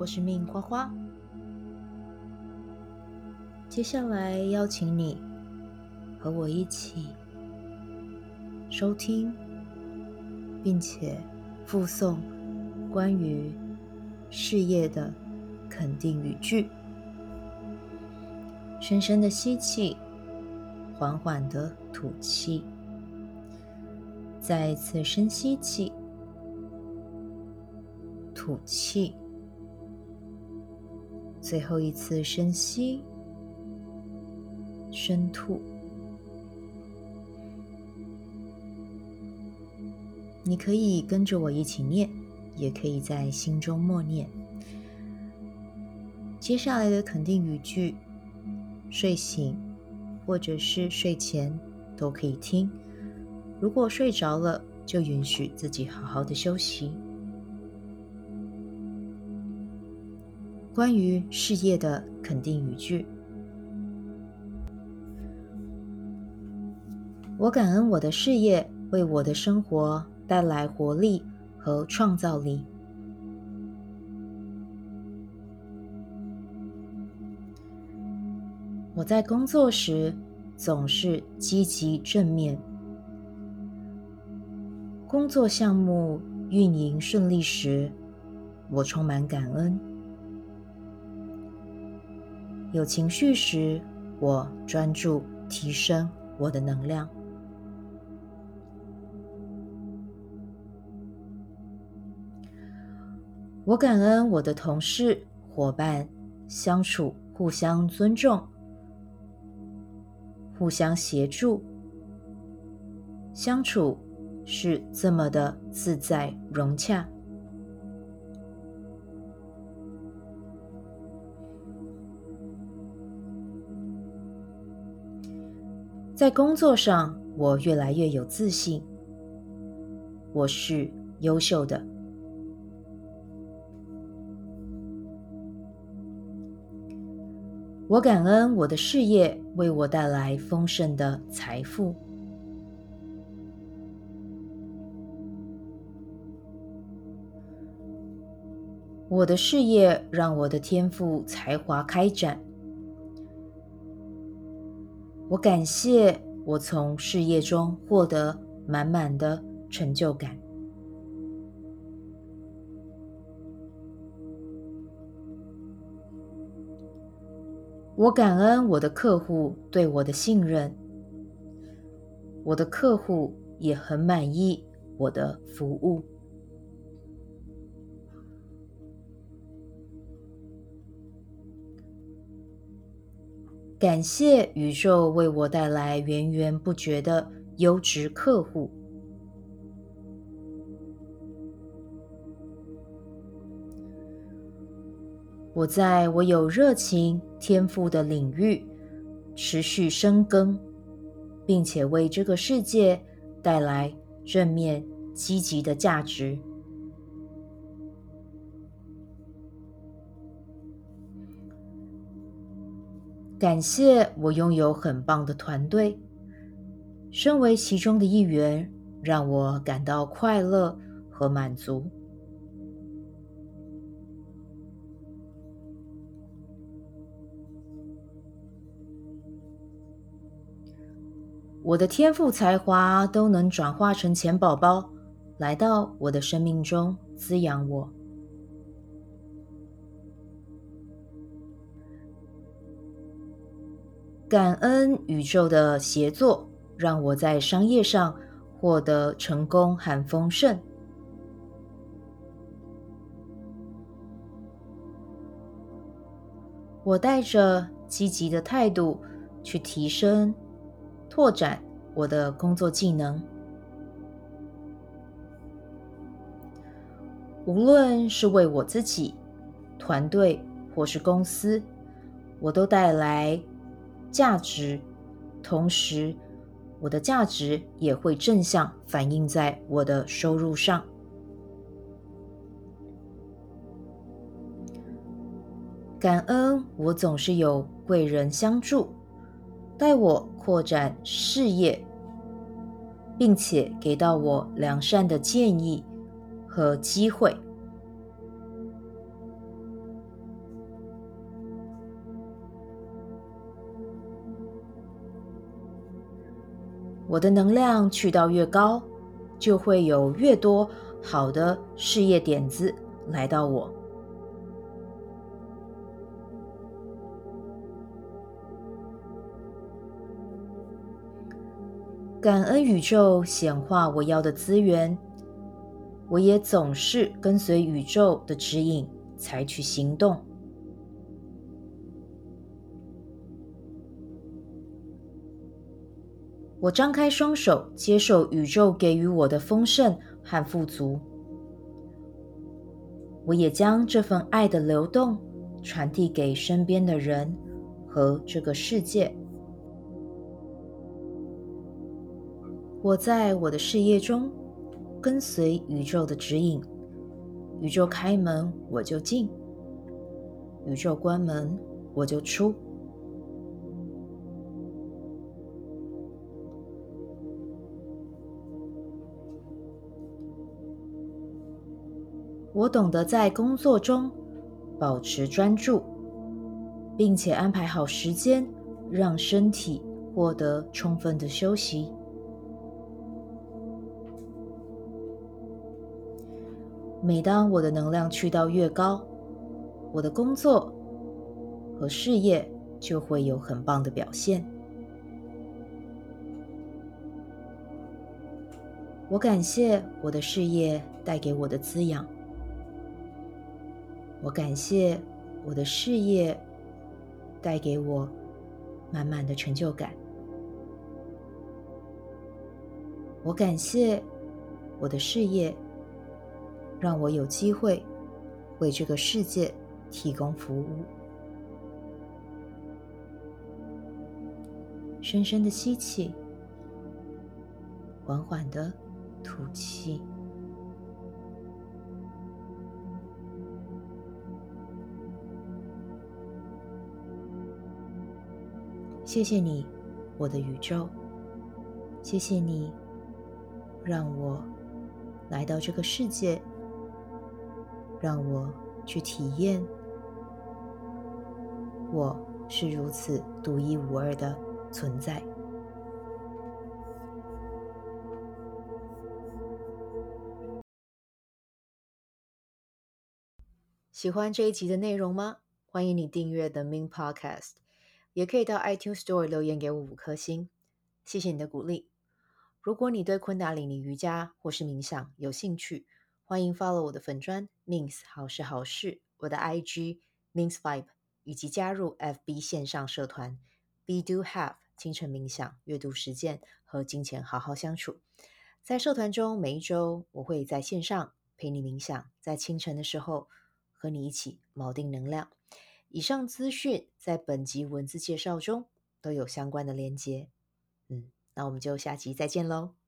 我是命花花。接下来邀请你和我一起收听，并且附送关于事业的肯定语句。深深的吸气，缓缓的吐气。再一次深吸气，吐气。最后一次深吸，深吐。你可以跟着我一起念，也可以在心中默念。接下来的肯定语句，睡醒或者是睡前都可以听。如果睡着了，就允许自己好好的休息。关于事业的肯定语句：我感恩我的事业为我的生活带来活力和创造力。我在工作时总是积极正面。工作项目运营顺利时，我充满感恩；有情绪时，我专注提升我的能量。我感恩我的同事、伙伴相处互相尊重、互相协助，相处。是这么的自在融洽。在工作上，我越来越有自信。我是优秀的。我感恩我的事业为我带来丰盛的财富。我的事业让我的天赋才华开展。我感谢我从事业中获得满满的成就感。我感恩我的客户对我的信任。我的客户也很满意我的服务。感谢宇宙为我带来源源不绝的优质客户。我在我有热情、天赋的领域持续深耕，并且为这个世界带来正面、积极的价值。感谢我拥有很棒的团队，身为其中的一员，让我感到快乐和满足。我的天赋才华都能转化成钱宝宝，来到我的生命中滋养我。感恩宇宙的协作，让我在商业上获得成功和丰盛。我带着积极的态度去提升、拓展我的工作技能，无论是为我自己、团队或是公司，我都带来。价值，同时，我的价值也会正向反映在我的收入上。感恩我总是有贵人相助，带我扩展事业，并且给到我良善的建议和机会。我的能量去到越高，就会有越多好的事业点子来到我。感恩宇宙显化我要的资源，我也总是跟随宇宙的指引，采取行动。我张开双手，接受宇宙给予我的丰盛和富足。我也将这份爱的流动传递给身边的人和这个世界。我在我的事业中跟随宇宙的指引，宇宙开门我就进，宇宙关门我就出。我懂得在工作中保持专注，并且安排好时间，让身体获得充分的休息。每当我的能量去到越高，我的工作和事业就会有很棒的表现。我感谢我的事业带给我的滋养。我感谢我的事业带给我满满的成就感。我感谢我的事业，让我有机会为这个世界提供服务。深深的吸气，缓缓的吐气。谢谢你，我的宇宙。谢谢你，让我来到这个世界，让我去体验，我是如此独一无二的存在。喜欢这一集的内容吗？欢迎你订阅 The Min Podcast。也可以到 iTunes Store 留言给我五颗星，谢谢你的鼓励。如果你对昆达里尼瑜伽或是冥想有兴趣，欢迎 follow 我的粉专 Mins 好事好事，我的 IG Mins Vibe，以及加入 FB 线上社团 Be Do Have 清晨冥想、阅读实践和金钱好好相处。在社团中，每一周我会在线上陪你冥想，在清晨的时候和你一起锚定能量。以上资讯在本集文字介绍中都有相关的连接。嗯，那我们就下集再见喽。